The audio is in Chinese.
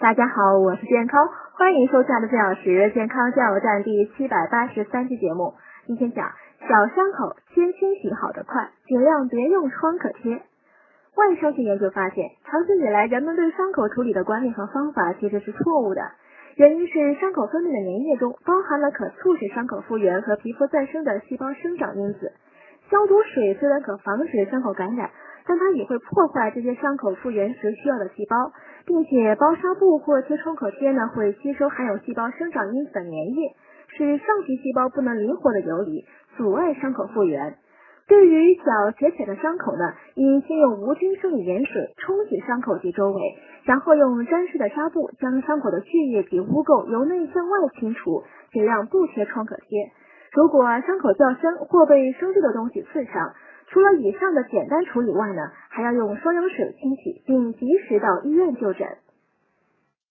大家好，我是健康，欢迎收看的四小时健康加油站第七百八十三期节目。今天讲小伤口先清洗好的快，尽量别用创可贴。外伤学研究发现，长期以来人们对伤口处理的观念和方法其实是错误的。原因是伤口分泌的粘液中包含了可促使伤口复原和皮肤再生的细胞生长因子。消毒水虽然可防止伤口感染，但它也会破坏这些伤口复原时需要的细胞，并且包纱布或贴创可贴呢会吸收含有细胞生长因子的粘液，使上皮细胞不能灵活的游离，阻碍伤口复原。对于小且浅的伤口呢，应先用无菌生理盐水冲洗伤口及周围，然后用沾湿的纱布将伤口的血液及污垢由内向外清除，尽量不贴创可贴。如果伤口较深或被生锈的东西刺伤，除了以上的简单处理外呢，还要用双氧水清洗，并及时到医院就诊。